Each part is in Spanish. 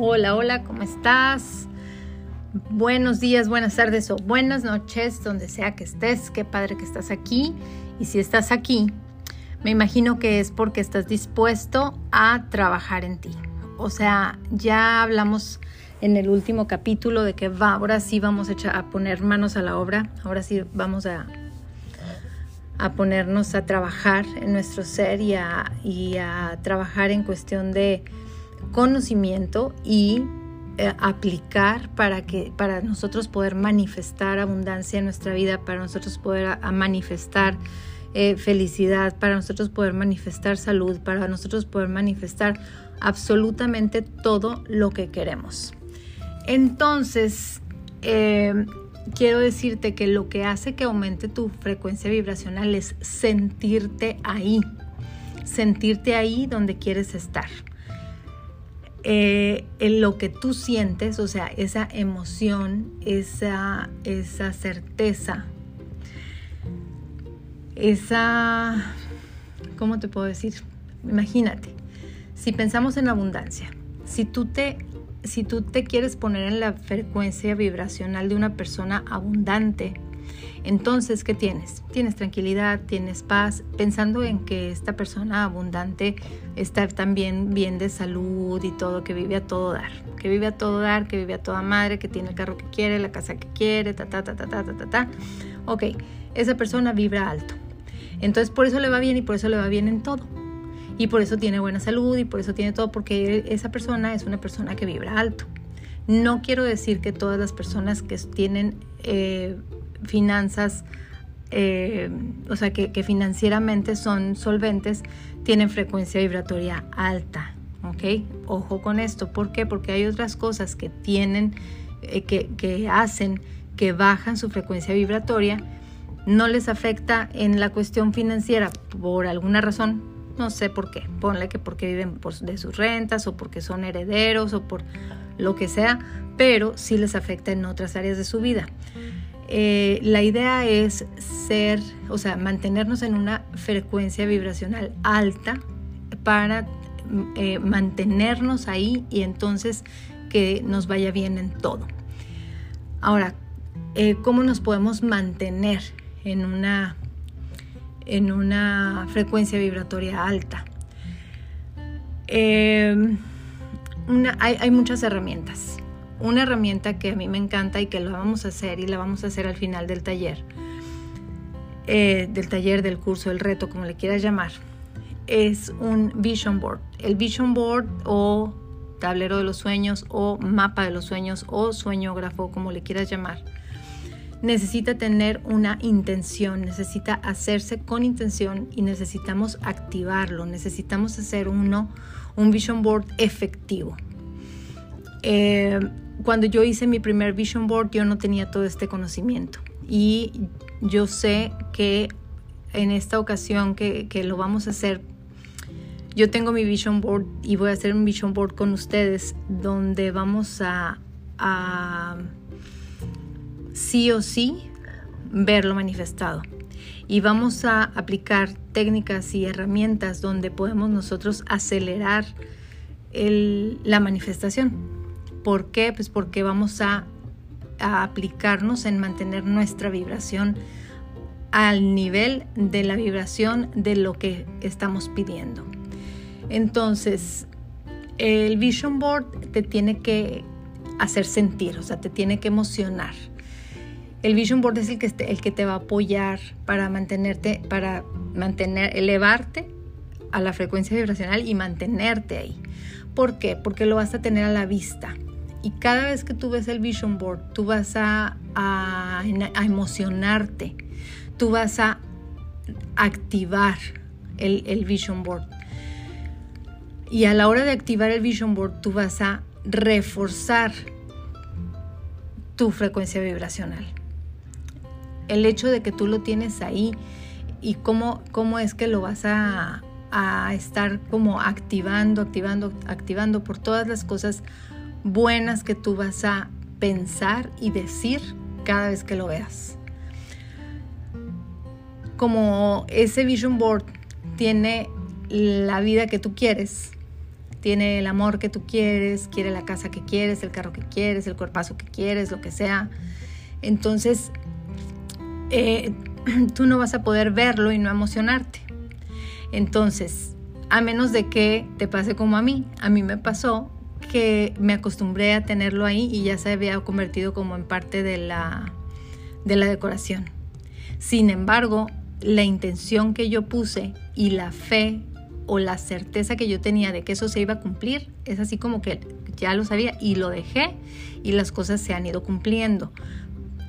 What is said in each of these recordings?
Hola, hola, ¿cómo estás? Buenos días, buenas tardes o buenas noches, donde sea que estés. Qué padre que estás aquí. Y si estás aquí, me imagino que es porque estás dispuesto a trabajar en ti. O sea, ya hablamos en el último capítulo de que va, ahora sí vamos a, poner manos a la obra. Ahora sí vamos a, a ponernos a trabajar en nuestro ser y a, y a trabajar en cuestión de conocimiento y eh, aplicar para que para nosotros poder manifestar abundancia en nuestra vida, para nosotros poder manifestar eh, felicidad, para nosotros poder manifestar salud, para nosotros poder manifestar absolutamente todo lo que queremos. Entonces, eh, quiero decirte que lo que hace que aumente tu frecuencia vibracional es sentirte ahí, sentirte ahí donde quieres estar. Eh, en lo que tú sientes, o sea, esa emoción, esa, esa certeza, esa, ¿cómo te puedo decir? Imagínate, si pensamos en abundancia, si tú te si tú te quieres poner en la frecuencia vibracional de una persona abundante, entonces, ¿qué tienes? Tienes tranquilidad, tienes paz, pensando en que esta persona abundante está también bien de salud y todo, que vive a todo dar, que vive a todo dar, que vive a toda madre, que tiene el carro que quiere, la casa que quiere, ta, ta, ta, ta, ta, ta, ta, ta. Ok, esa persona vibra alto. Entonces, por eso le va bien y por eso le va bien en todo. Y por eso tiene buena salud y por eso tiene todo, porque esa persona es una persona que vibra alto. No quiero decir que todas las personas que tienen eh, finanzas, eh, o sea, que, financieramente son solventes, tienen frecuencia vibratoria alta. Ojo con esto. ¿Por qué? Porque hay otras cosas que tienen, eh, que, que hacen que bajan su frecuencia vibratoria. No les afecta en la cuestión financiera por alguna razón, no sé por qué, ponle que porque viven de sus rentas o porque son herederos o por lo que sea, pero sí les afecta en otras áreas de su vida. Eh, la idea es ser, o sea, mantenernos en una frecuencia vibracional alta para eh, mantenernos ahí y entonces que nos vaya bien en todo. Ahora, eh, ¿cómo nos podemos mantener en una, en una frecuencia vibratoria alta? hay, hay muchas herramientas una herramienta que a mí me encanta y que la vamos a hacer y la vamos a hacer al final del taller, eh, del taller, del curso, del reto, como le quieras llamar, es un vision board. El vision board o tablero de los sueños o mapa de los sueños o sueñógrafo, como le quieras llamar, necesita tener una intención, necesita hacerse con intención y necesitamos activarlo, necesitamos hacer uno, un vision board efectivo. Eh, cuando yo hice mi primer vision board yo no tenía todo este conocimiento y yo sé que en esta ocasión que, lo vamos a hacer, yo tengo mi vision board y voy a hacer un vision board con ustedes donde vamos a sí o sí verlo manifestado. Y vamos a aplicar técnicas y herramientas donde podemos nosotros acelerar la manifestación. ¿Por qué? Pues porque vamos a, aplicarnos en mantener nuestra vibración al nivel de la vibración de lo que estamos pidiendo. Entonces, el Vision Board te tiene que hacer sentir, o sea, te tiene que emocionar. El Vision Board es el que, el que te va a apoyar para mantenerte, para mantener, elevarte a la frecuencia vibracional y mantenerte ahí. ¿Por qué? Porque lo vas a tener a la vista. Y cada vez que tú ves el vision board, tú vas a, a, emocionarte, tú vas a activar el, el vision board. Y a la hora de activar el vision board, tú vas a reforzar tu frecuencia vibracional. El hecho de que tú lo tienes ahí y cómo, cómo es que lo vas a, a estar como activando, activando, activando por todas las cosas buenas que tú vas a pensar y decir cada vez que lo veas. Como ese vision board tiene la vida que tú quieres, tiene el amor que tú quieres, quiere la casa que quieres, el carro que quieres, el cuerpazo que quieres, lo que sea. Entonces, eh, tú no vas a poder verlo y no emocionarte. Entonces, a menos de que te pase como a mí, a mí me pasó que me acostumbré a tenerlo ahí y ya se había convertido como en parte de la, de la decoración. Sin embargo, la intención que yo puse y la fe o la certeza que yo tenía de que eso se iba a cumplir, es así como que ya lo sabía y lo dejé y las cosas se han ido cumpliendo.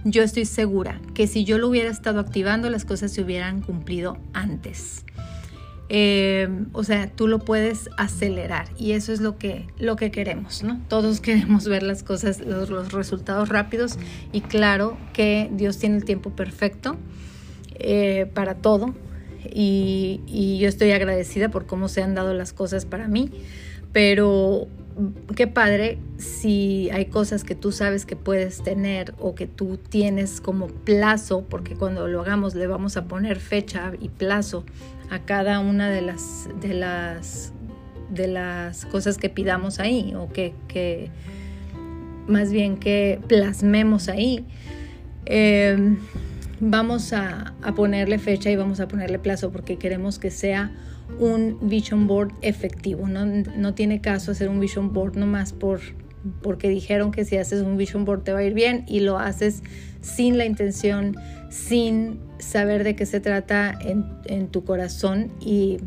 Yo estoy segura que si yo lo hubiera estado activando, las cosas se hubieran cumplido antes. Eh, o sea, tú lo puedes acelerar y eso es lo que, lo que queremos, ¿no? Todos queremos ver las cosas, los, resultados rápidos y claro que Dios tiene el tiempo perfecto eh, para todo y, y yo estoy agradecida por cómo se han dado las cosas para mí, pero qué padre si hay cosas que tú sabes que puedes tener o que tú tienes como plazo, porque cuando lo hagamos le vamos a poner fecha y plazo a cada una de las de las de las cosas que pidamos ahí o que, más bien que plasmemos ahí. Em, vamos a, a ponerle fecha y vamos a ponerle plazo porque queremos que sea un vision board efectivo. No, no tiene caso hacer un vision board nomás por, porque dijeron que si haces un vision board te va a ir bien y lo haces sin la intención, sin saber de qué se trata en, tu corazón y,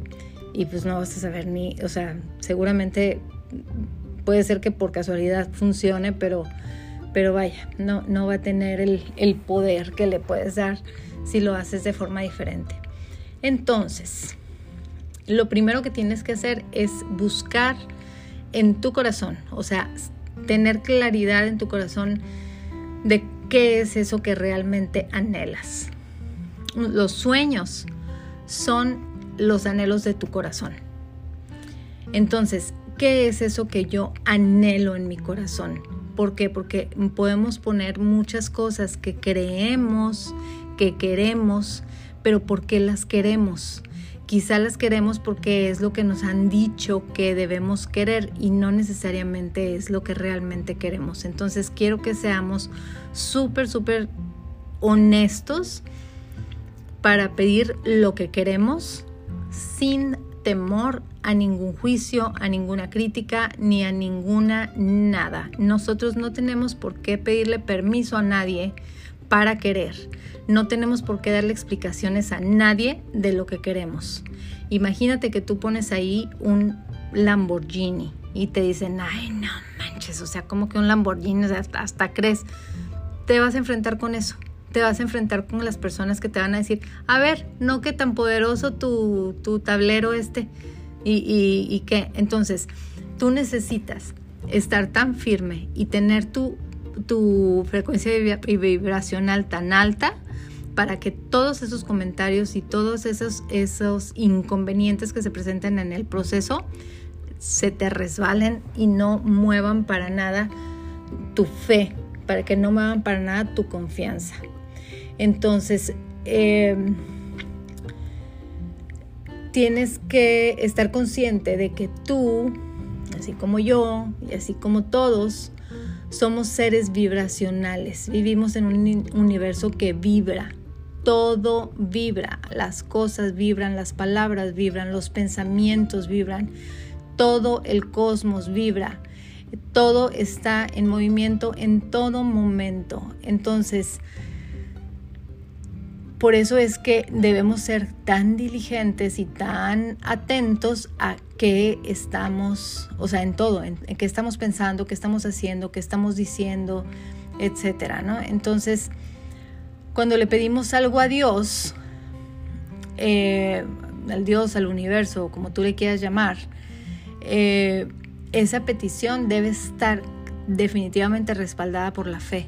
y, pues no vas a saber ni, o sea, seguramente puede ser que por casualidad funcione, pero, pero vaya, no, no va a tener el, el poder que le puedes dar si lo haces de forma diferente. Entonces, lo primero que tienes que hacer es buscar en tu corazón, o sea, tener claridad en tu corazón de qué es eso que realmente anhelas. Los sueños son los anhelos de tu corazón. Entonces, ¿qué es eso que yo anhelo en mi corazón? ¿Por qué? Porque podemos poner muchas cosas que creemos, que queremos, pero ¿por qué las queremos? Quizá las queremos porque es lo que nos han dicho que debemos querer y no necesariamente es lo que realmente queremos. Entonces quiero que seamos súper, súper honestos para pedir lo que queremos sin temor a ningún juicio, a ninguna crítica, ni a ninguna nada. Nosotros no tenemos por qué pedirle permiso a nadie para querer. No tenemos por qué darle explicaciones a nadie de lo que queremos. Imagínate que tú pones ahí un Lamborghini y te dicen, ay, no manches, o sea, como que un Lamborghini, hasta, crees, te vas a enfrentar con eso. Te vas a enfrentar con las personas que te van a decir, a ver, no que tan poderoso tu, tablero este y, y, entonces tú necesitas estar tan firme y tener tu tu frecuencia vibracional tan alta para que todos esos comentarios y todos esos, esos inconvenientes que se presenten en el proceso se te resbalen y no muevan para nada tu fe, para que no muevan para nada tu confianza. Entonces, em, tienes que estar consciente de que tú, así como yo y así como todos, somos seres vibracionales, vivimos en un universo que vibra, todo vibra, las cosas vibran, las palabras vibran, los pensamientos vibran, todo el cosmos vibra, todo está en movimiento en todo momento. Entonces, por eso es que debemos ser tan diligentes y tan atentos a qué estamos, o sea, en todo, en, qué estamos pensando, qué estamos haciendo, qué estamos diciendo, etcétera, ¿no? Entonces, cuando le pedimos algo a Dios, eh, al Dios, al universo, como tú le quieras llamar, eh, esa petición debe estar definitivamente respaldada por la fe.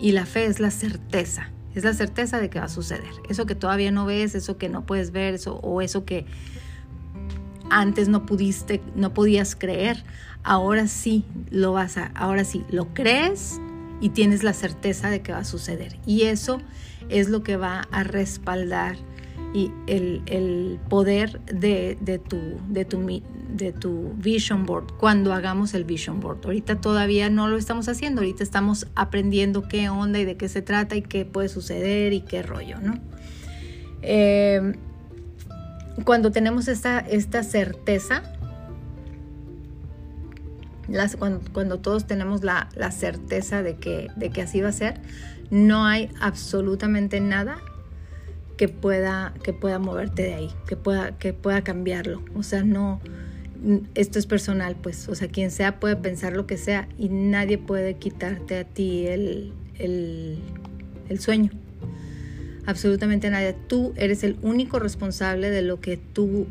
Y la fe es la certeza. Es la certeza de que va a suceder. Eso que todavía no ves, eso que no puedes ver, eso, o eso que antes no pudiste, no podías creer, ahora sí lo vas a, ahora sí lo crees y tienes la certeza de que va a suceder. Y eso es lo que va a respaldar y el, poder de, tu, de, tu, de tu vision board cuando hagamos el vision board. Ahorita todavía no lo estamos haciendo, ahorita estamos aprendiendo qué onda y de qué se trata y qué puede suceder y qué rollo, ¿no? Eh, cuando tenemos esta, esta certeza, cuando, todos tenemos la, certeza de que, de que así va a ser, no hay absolutamente nada que pueda, que pueda moverte de ahí, que pueda, que pueda cambiarlo. O sea, no, esto es personal, pues, o sea, quien sea puede pensar lo que sea y nadie puede quitarte a ti el, sueño. Absolutamente nadie. Tú eres el único responsable de lo que tú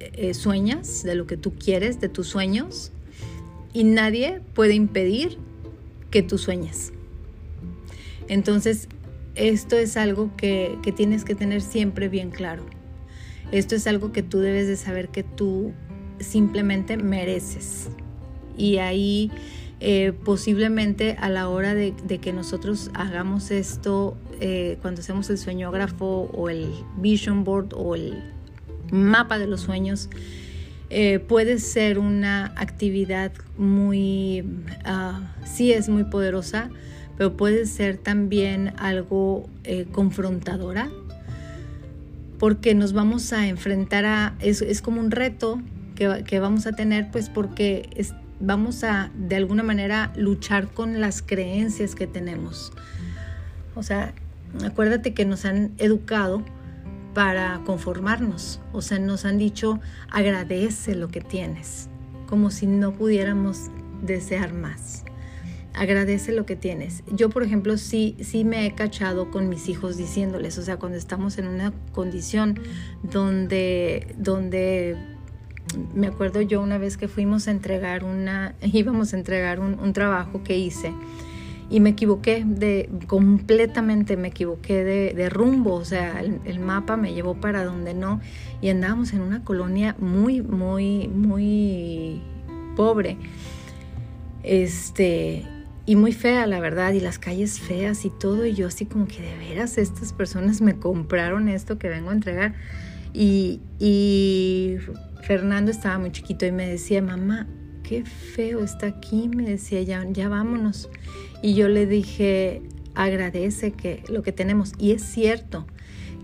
eh, sueñas, de lo que tú quieres, de tus sueños y nadie puede impedir que tú sueñes. Entonces, esto es algo que, tienes que tener siempre bien claro. Esto es algo que tú debes de saber que tú simplemente mereces. Y ahí eh, posiblemente a la hora de, que nosotros hagamos esto, eh, cuando hacemos el sueñógrafo o el vision board o el mapa de los sueños, eh, puede ser una actividad muy, ah, sí es muy poderosa, pero puede ser también algo eh, confrontadora, porque nos vamos a enfrentar a, es, como un reto que, vamos a tener, pues porque vamos a de alguna manera luchar con las creencias que tenemos. O sea, acuérdate que nos han educado para conformarnos. O sea, nos han dicho agradece lo que tienes, como si no pudiéramos desear más. Agradece lo que tienes. Yo, por ejemplo, sí, sí me he cachado con mis hijos diciéndoles, o sea, cuando estamos en una condición donde, donde me acuerdo yo una vez que fuimos a entregar una, íbamos a entregar un, trabajo que hice y me equivoqué de completamente me equivoqué de, rumbo o sea el, mapa me llevó para donde no y andábamos en una colonia muy muy muy pobre este y muy fea la verdad y las calles feas y todo y yo así como que de veras estas personas me compraron esto que vengo a entregar y, y Fernando estaba muy chiquito y me decía mamá qué feo está aquí, me decía, ya, ya vámonos. Y yo le dije, agradece que lo que tenemos. Y es cierto,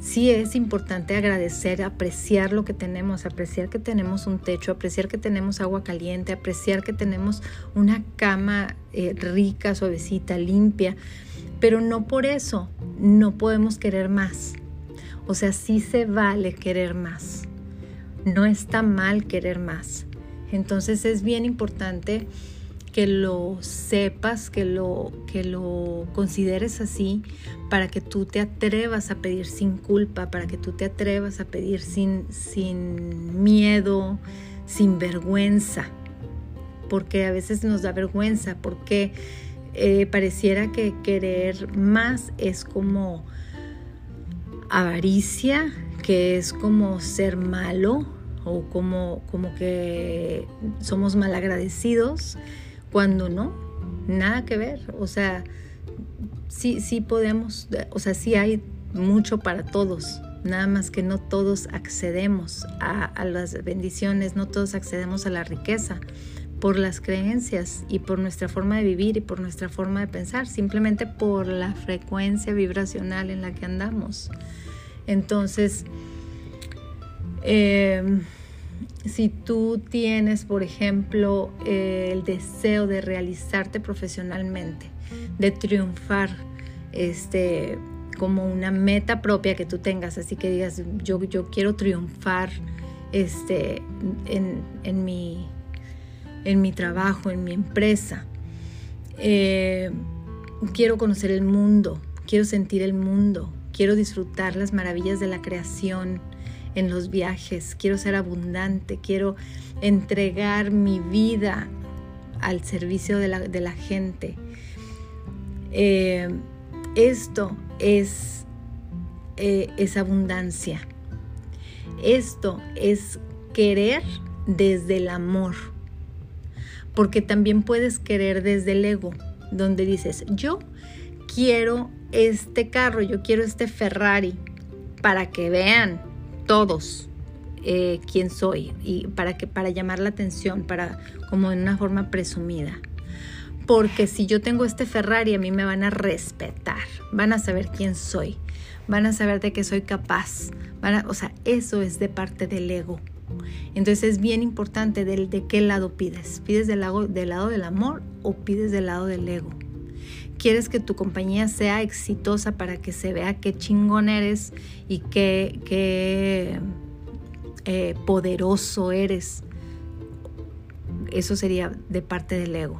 sí es importante agradecer, apreciar lo que tenemos, apreciar que tenemos un techo, apreciar que tenemos agua caliente, apreciar que tenemos una cama eh, rica, suavecita, limpia. Pero no por eso no podemos querer más. O sea, sí se vale querer más. No está mal querer más. Entonces es bien importante que lo sepas, que lo, que lo consideres así, para que tú te atrevas a pedir sin culpa, para que tú te atrevas a pedir sin, sin miedo, sin vergüenza, porque a veces nos da vergüenza, porque eh, pareciera que querer más es como avaricia, que es como ser malo, o como, como que somos malagradecidos, cuando no, nada que ver. O sea, sí, sí podemos, o sea, sí hay mucho para todos, nada más que no todos accedemos a, a las bendiciones, no todos accedemos a la riqueza por las creencias y por nuestra forma de vivir y por nuestra forma de pensar, simplemente por la frecuencia vibracional en la que andamos. Entonces, Em, si tú tienes, por ejemplo, el deseo de realizarte profesionalmente, de triunfar, este, como una meta propia que tú tengas, así que digas, yo, yo quiero triunfar este, en, mi, en mi trabajo, en mi empresa. Eh, quiero conocer el mundo, quiero sentir el mundo, quiero disfrutar las maravillas de la creación, en los viajes, quiero ser abundante, quiero entregar mi vida al servicio de la, gente. Eh, esto es, eh, es abundancia. Esto es querer desde el amor. Porque también puedes querer desde el ego, donde dices, yo quiero este carro, yo quiero este Ferrari, para que vean todos eh, quién soy y para que para llamar la atención, para como en una forma presumida. Porque si yo tengo este Ferrari, a mí me van a respetar, van a saber quién soy, van a saber de qué soy capaz. Van o sea, eso es de parte del ego. Entonces es bien importante del, de qué lado pides. ¿Pides del lado, del lado del amor o pides del lado del ego? ¿Quieres que tu compañía sea exitosa para que se vea qué chingón eres y qué, eh, poderoso eres. Eso sería de parte del ego.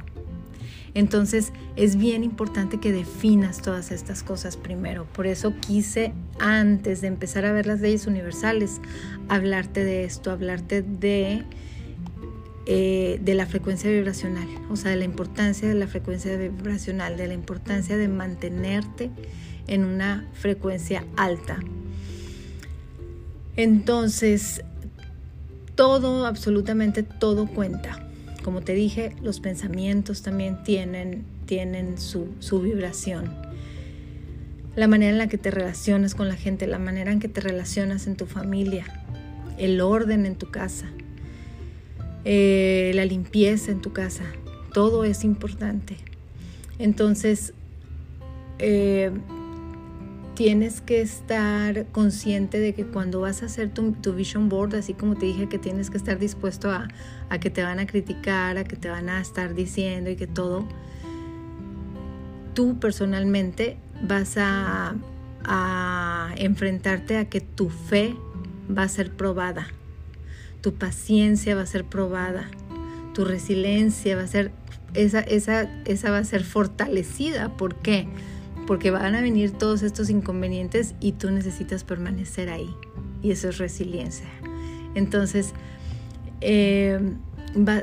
Entonces es bien importante que definas todas estas cosas primero. Por eso quise, antes de empezar a ver las leyes universales, hablarte de esto, hablarte de, eh, de la frecuencia vibracional, o sea, de la importancia de la frecuencia vibracional, de la importancia de mantenerte en una frecuencia alta. Entonces, todo, absolutamente todo cuenta. Como te dije, los pensamientos también tienen, tienen su, vibración. La manera en la que te relacionas con la gente, la manera en que te relacionas en tu familia, el orden en tu casa, eh, la limpieza en tu casa, todo es importante. Entonces, eh, tienes que estar consciente de que cuando vas a hacer tu, vision board, así como te dije que tienes que estar dispuesto a, que te van a criticar, a que te van a estar diciendo y que todo, tú personalmente vas a, a enfrentarte a que tu fe va a ser probada, tu paciencia va a ser probada, tu resiliencia va a ser, esa, esa, esa va a ser fortalecida. ¿Por qué? porque van a venir todos estos inconvenientes y tú necesitas permanecer ahí. Y eso es resiliencia. Entonces, eh,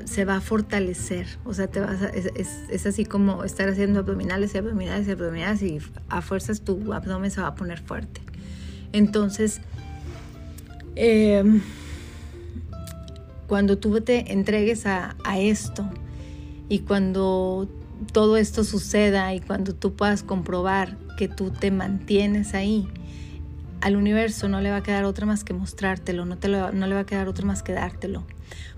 se va a fortalecer, o sea, te vas es, así como estar haciendo abdominales y abdominales y abdominales y a fuerzas tu abdomen se va a poner fuerte. Entonces, eh, cuando tú te entregues a, a esto y cuando todo esto suceda y cuando tú puedas comprobar que tú te mantienes ahí, al universo no le va a quedar otra más que mostrártelo, no, te no le va a quedar otra más que dártelo.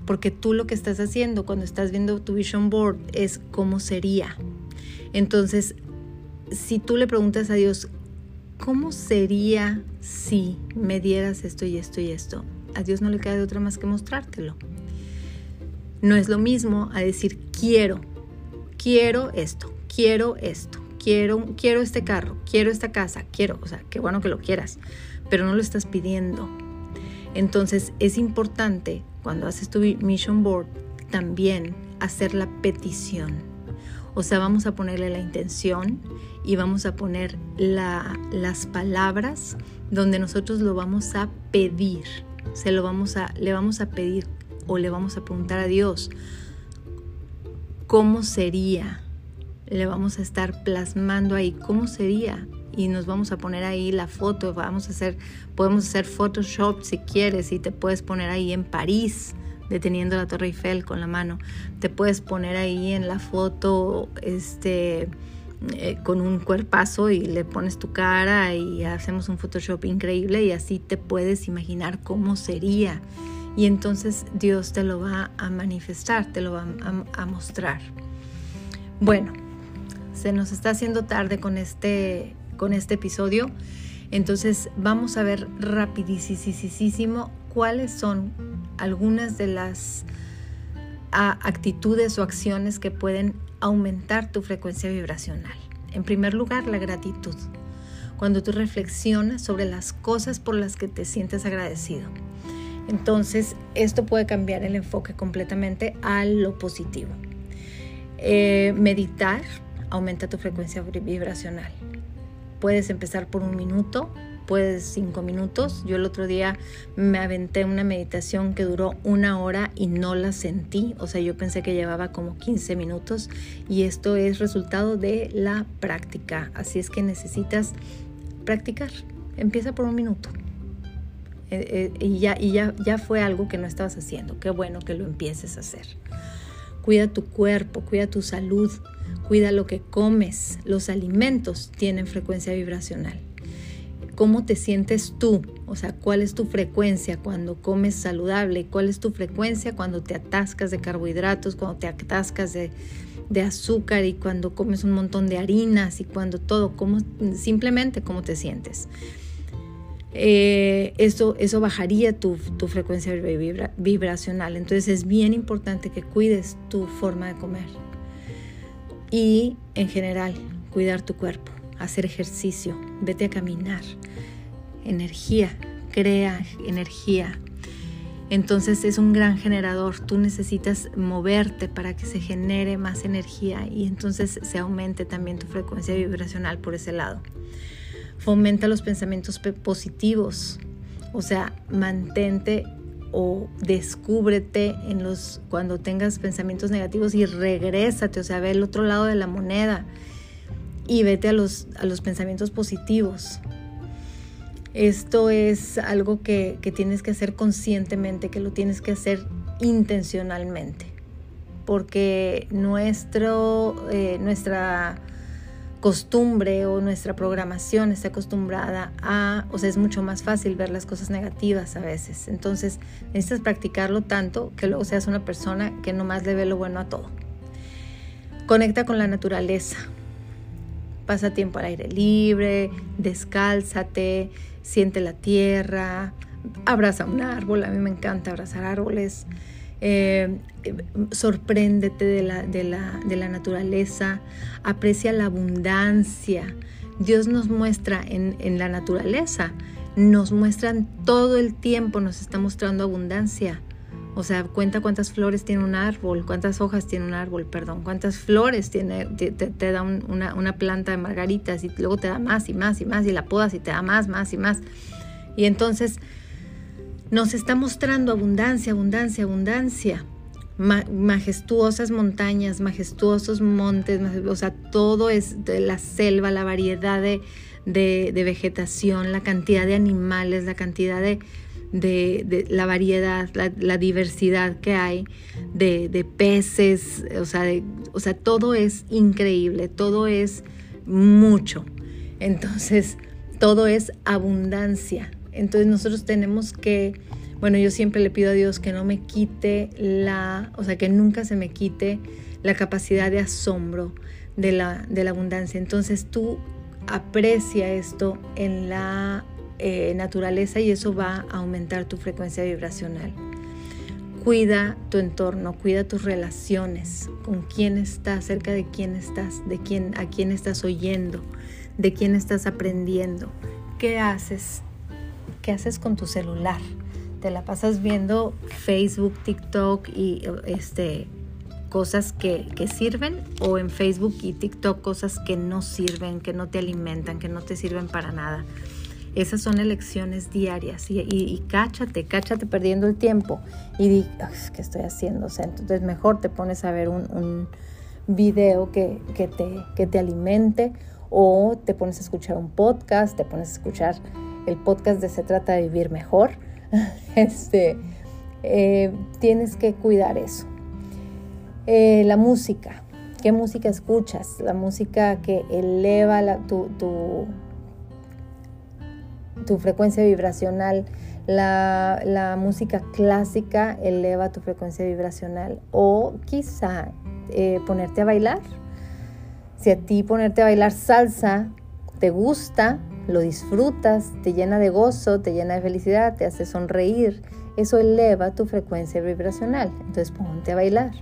Porque tú lo que estás haciendo cuando estás viendo tu vision board es cómo sería. Entonces, si tú le preguntas a Dios, ¿cómo sería si me dieras esto y esto y esto? A Dios no le queda de otra más que mostrártelo. No es lo mismo a decir quiero, quiero esto, quiero esto, quiero, quiero este carro, quiero esta casa, quiero, o sea, qué bueno que lo quieras, pero no lo estás pidiendo. Entonces es importante cuando haces tu mission board también hacer la petición. O sea, vamos a ponerle la intención y vamos a poner las palabras donde nosotros lo vamos a pedir. Se lo vamos a, le vamos a pedir o le vamos a preguntar a Dios, cómo sería. Le vamos a estar plasmando ahí cómo sería y nos vamos a poner ahí la foto, vamos a hacer, podemos hacer Photoshop si quieres y te puedes poner ahí en París deteniendo la Torre Eiffel con la mano. Te puedes poner ahí en la foto este eh, con un cuerpazo y le pones tu cara y hacemos un Photoshop increíble y así te puedes imaginar cómo sería y entonces Dios te lo va a manifestar, te lo va a, mostrar. Bueno, se nos está haciendo tarde con este, con este episodio, entonces vamos a ver rapidísimo cuáles son algunas de las actitudes o acciones que pueden aumentar tu frecuencia vibracional. En primer lugar, la gratitud. Cuando tú reflexionas sobre las cosas por las que te sientes agradecido. Entonces, esto puede cambiar el enfoque completamente a lo positivo. Eh, meditar aumenta tu frecuencia vibracional. Puedes empezar por un minuto, puedes cinco minutos. Yo el otro día me aventé una meditación que duró una hora y no la sentí. O sea, yo pensé que llevaba como 15 minutos y esto es resultado de la práctica. Así es que necesitas practicar. Empieza por un minuto. Eh, eh, y, ya, y ya, ya fue algo que no estabas haciendo. Qué bueno que lo empieces a hacer. Cuida tu cuerpo, cuida tu salud, cuida lo que comes. Los alimentos tienen frecuencia vibracional. Cómo te sientes tú, o sea, cuál es tu frecuencia cuando comes saludable, cuál es tu frecuencia cuando te atascas de carbohidratos, cuando te atascas de, azúcar y cuando comes un montón de harinas y cuando todo, cómo, simplemente cómo te sientes. Eh, eso, eso bajaría tu, tu frecuencia vibracional. Entonces es bien importante que cuides tu forma de comer y en general cuidar tu cuerpo, hacer ejercicio, vete a caminar, energía, crea energía. Entonces es un gran generador, tú necesitas moverte para que se genere más energía y entonces se aumente también tu frecuencia vibracional por ese lado. Fomenta los pensamientos positivos, o sea, mantente o descúbrete en los cuando tengas pensamientos negativos y regrésate, o sea, ve el otro lado de la moneda y vete a los, a los pensamientos positivos. Esto es algo que, tienes que hacer conscientemente, que lo tienes que hacer intencionalmente, porque nuestro, eh, nuestra costumbre o nuestra programación está acostumbrada a, o sea, es mucho más fácil ver las cosas negativas a veces. Entonces necesitas practicarlo tanto que luego seas una persona que nomás le ve lo bueno a todo. Conecta con la naturaleza. Pasa tiempo al aire libre, descálzate, siente la tierra, abraza un árbol. A mí me encanta abrazar árboles. Eh, sorpréndete de la, de, la, naturaleza, aprecia la abundancia. Dios nos muestra en, en la naturaleza, nos muestran todo el tiempo, nos está mostrando abundancia. O sea, cuenta cuántas flores tiene un árbol, cuántas hojas tiene un árbol, perdón, cuántas flores tiene, te, da una, una, planta de margaritas y luego te da más y más y más y la podas y te da más, más y más. Y entonces nos está mostrando abundancia, abundancia, abundancia. majestuosas montañas, majestuosos montes, o sea, todo es de la selva, la variedad de, vegetación, la cantidad de animales, la cantidad de, de, la variedad, la, diversidad que hay de, peces, o sea, o sea, todo es increíble, todo es mucho. Entonces, todo es abundancia. Entonces nosotros tenemos que, bueno, yo siempre le pido a Dios que no me quite la, o sea, que nunca se me quite la capacidad de asombro de la, de la abundancia. Entonces tú aprecia esto en la eh, naturaleza y eso va a aumentar tu frecuencia vibracional. Cuida tu entorno, cuida tus relaciones, con quién estás, cerca de quién estás, de quién, a quién estás oyendo, de quién estás aprendiendo, qué haces ¿qué haces con tu celular? ¿Te la pasas viendo Facebook, TikTok y este, cosas que, sirven? ¿O en Facebook y TikTok cosas que no sirven, que no te alimentan, que no te sirven para nada? Esas son elecciones diarias y, cáchate, cáchate perdiendo el tiempo y di, ¿qué estoy haciendo? Entonces mejor te pones a ver un, video que, que, te, que te alimente o te pones a escuchar un podcast, te pones a escuchar el podcast de Se trata de vivir mejor, este, eh, tienes que cuidar eso. Eh, la música, ¿qué música escuchas? La música que eleva tu, frecuencia vibracional. La, música clásica eleva tu frecuencia vibracional. O quizá eh, ponerte a bailar. Si a ti ponerte a bailar salsa te gusta, lo disfrutas, te llena de gozo, te llena de felicidad, te hace sonreír, eso eleva tu frecuencia vibracional. Entonces ponte a bailar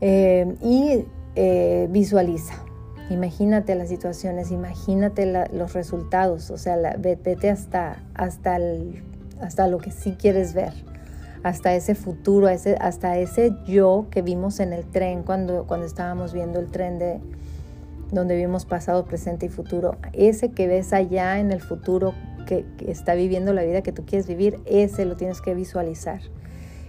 eh, y eh, visualiza. Imagínate las situaciones, imagínate los resultados, o sea, vete hasta, hasta, hasta lo que sí quieres ver, hasta ese futuro, hasta ese yo que vimos en el tren cuando, cuando estábamos viendo el tren de, donde vimos pasado, presente y futuro. Ese que ves allá en el futuro que, está viviendo la vida que tú quieres vivir, ese lo tienes que visualizar.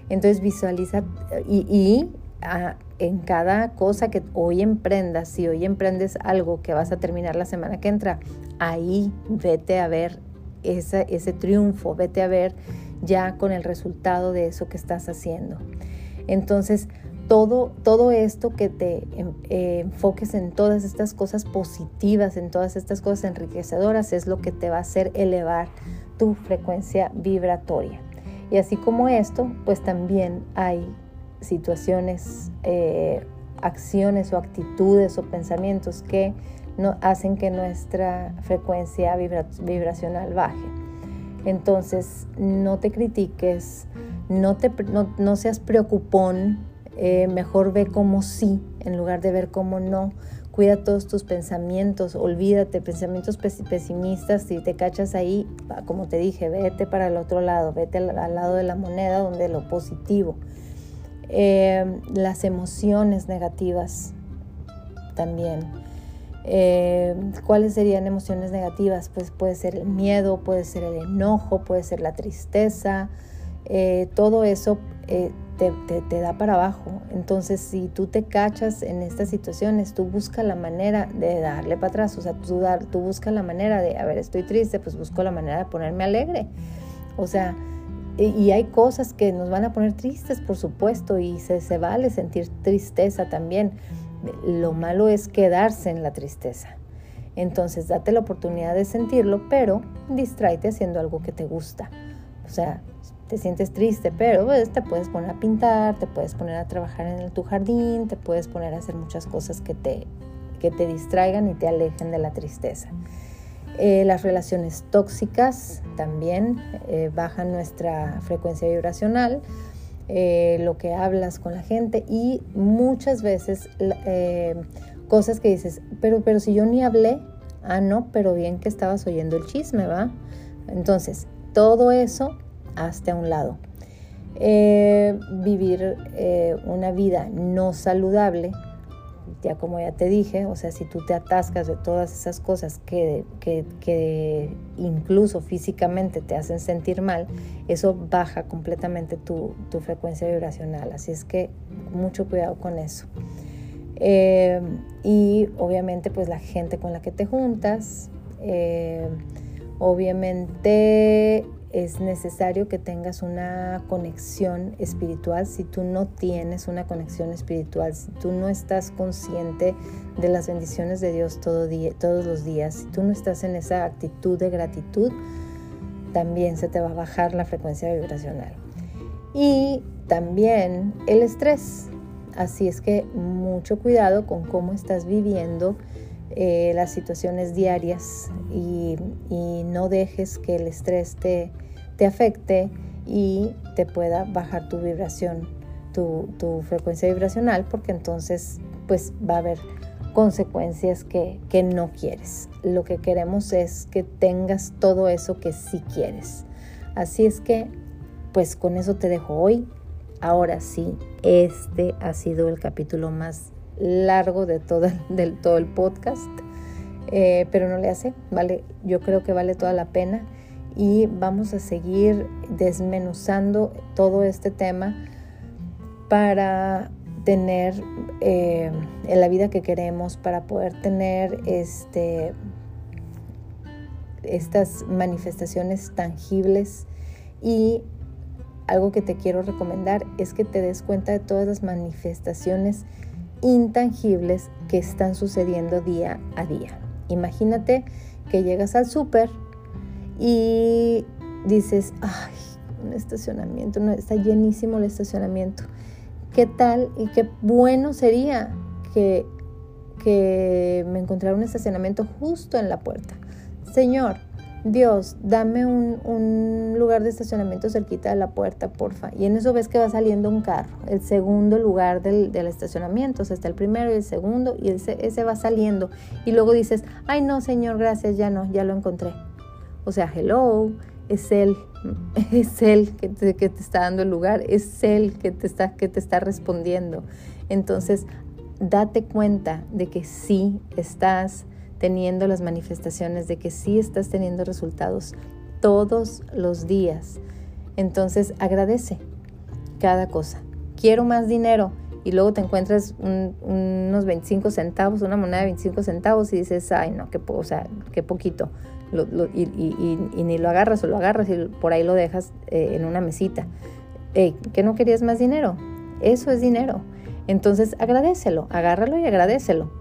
Entonces visualiza y, ah, en cada cosa que hoy emprendas, si hoy emprendes algo que vas a terminar la semana que entra, ahí vete a ver ese, ese triunfo, vete a ver ya con el resultado de eso que estás haciendo. Entonces, todo, todo esto que te eh, enfoques en todas estas cosas positivas, en todas estas cosas enriquecedoras, es lo que te va a hacer elevar tu frecuencia vibratoria. Y así como esto, pues también hay situaciones, eh, acciones o actitudes o pensamientos que no, hacen que nuestra frecuencia vibracional baje. Entonces, no te critiques, no, te, no, seas preocupón, eh, mejor ve como sí en lugar de ver como no. Cuida todos tus pensamientos, olvídate, pensamientos pesimistas, si te cachas ahí, como te dije, vete para el otro lado, vete al, lado de la moneda donde lo positivo. Eh, las emociones negativas también. Eh, ¿Cuáles serían emociones negativas? Pues puede ser el miedo, puede ser el enojo, puede ser la tristeza, eh, todo eso eh, te, da para abajo. Entonces, si tú te cachas en estas situaciones, tú buscas la manera de darle para atrás. O sea, tú, tú buscas la manera de, a ver, estoy triste, pues busco la manera de ponerme alegre. O sea, y, hay cosas que nos van a poner tristes, por supuesto, y se, se vale sentir tristeza también. Lo malo es quedarse en la tristeza. Entonces, date la oportunidad de sentirlo, pero distráete haciendo algo que te gusta. O sea, te sientes triste, pero pues, te puedes poner a pintar, te puedes poner a trabajar en tu jardín, te puedes poner a hacer muchas cosas que te, que te distraigan y te alejen de la tristeza. Eh, las relaciones tóxicas también eh, bajan nuestra frecuencia vibracional, eh, lo que hablas con la gente y muchas veces cosas que dices, pero, pero si yo ni hablé, ah, no, pero bien que estabas oyendo el chisme, ¿va? Entonces, todo eso hasta un lado. Vivir una vida no saludable, ya como ya te dije, o sea, si tú te atascas de todas esas cosas que, que, incluso físicamente te hacen sentir mal, eso baja completamente tu, tu frecuencia vibracional. Así es que mucho cuidado con eso. Eh, y obviamente pues la gente con la que te juntas, obviamente es necesario que tengas una conexión espiritual. Si tú no tienes una conexión espiritual, si tú no estás consciente de las bendiciones de Dios todo día, todos los días, si tú no estás en esa actitud de gratitud, también se te va a bajar la frecuencia vibracional. Y también el estrés. Así es que mucho cuidado con cómo estás viviendo eh, las situaciones diarias y, no dejes que el estrés te, te afecte y te pueda bajar tu vibración, tu, frecuencia vibracional, porque entonces pues va a haber consecuencias que, que, no quieres. Lo que queremos es que tengas todo eso que sí quieres. Así es que, pues con eso te dejo hoy. Ahora sí, este ha sido el capítulo más largo de todo, todo el podcast, eh, pero no le hace, vale, yo creo que vale toda la pena y vamos a seguir desmenuzando todo este tema para tener eh, la vida que queremos, para poder tener este, estas manifestaciones tangibles y algo que te quiero recomendar es que te des cuenta de todas las manifestaciones intangibles que están sucediendo día a día. Imagínate que llegas al súper y dices, ay, un estacionamiento, no, está llenísimo el estacionamiento. ¿Qué tal y qué bueno sería que, que me encontrara un estacionamiento justo en la puerta? Señor, Dios, dame un, lugar de estacionamiento cerquita de la puerta, porfa. Y en eso ves que va saliendo un carro, el segundo lugar del, estacionamiento, o sea, está el primero y el segundo, y ese, ese va saliendo. Y luego dices, ay no, Señor, gracias, ya no, ya lo encontré. O sea, hello, es Él, es Él que te, está dando el lugar, es Él que te, está, que te está respondiendo. Entonces, date cuenta de que sí estás teniendo las manifestaciones, de que sí estás teniendo resultados todos los días. Entonces, agradece cada cosa. Quiero más dinero y luego te encuentras unos 25 centavos, una moneda de 25 centavos y dices, ay no, qué, o sea, qué poquito y, ni lo agarras o lo agarras y por ahí lo dejas eh, en una mesita. ¿Que no querías más dinero? Eso es dinero. Entonces agradecelo, agárralo y agradecelo.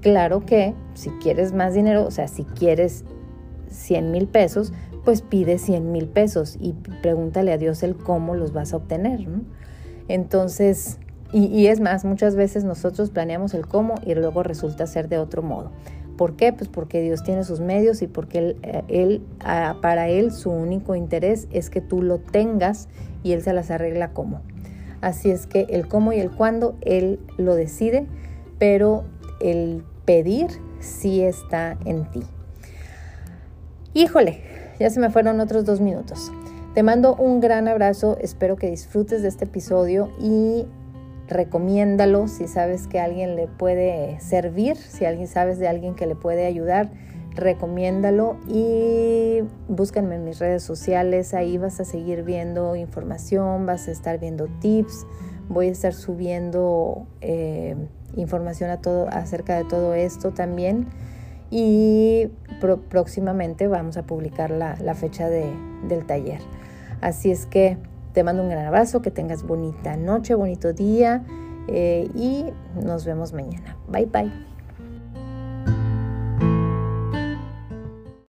Claro que si quieres más dinero, o sea, si quieres 100 mil pesos, pues pide 100 mil pesos y pregúntale a Dios el cómo los vas a obtener. Entonces, y, es más, muchas veces nosotros planeamos el cómo y luego resulta ser de otro modo. ¿Por qué? Pues porque Dios tiene sus medios y porque él, eh, él, ah, para Él su único interés es que tú lo tengas y Él se las arregla cómo. Así es que el cómo y el cuándo Él lo decide, pero el pedir sí está en ti. Híjole, ya se me fueron otros dos minutos. Te mando un gran abrazo, espero que disfrutes de este episodio y recomiéndalo si sabes que alguien le puede servir, si alguien sabes de alguien que le puede ayudar, recomiéndalo y búsquenme en mis redes sociales, ahí vas a seguir viendo información, vas a estar viendo tips, voy a estar subiendo eh, información a todo, acerca de todo esto también y próximamente vamos a publicar la, fecha del taller. Así es que te mando un gran abrazo, que tengas bonita noche, bonito día eh, y nos vemos mañana. Bye bye.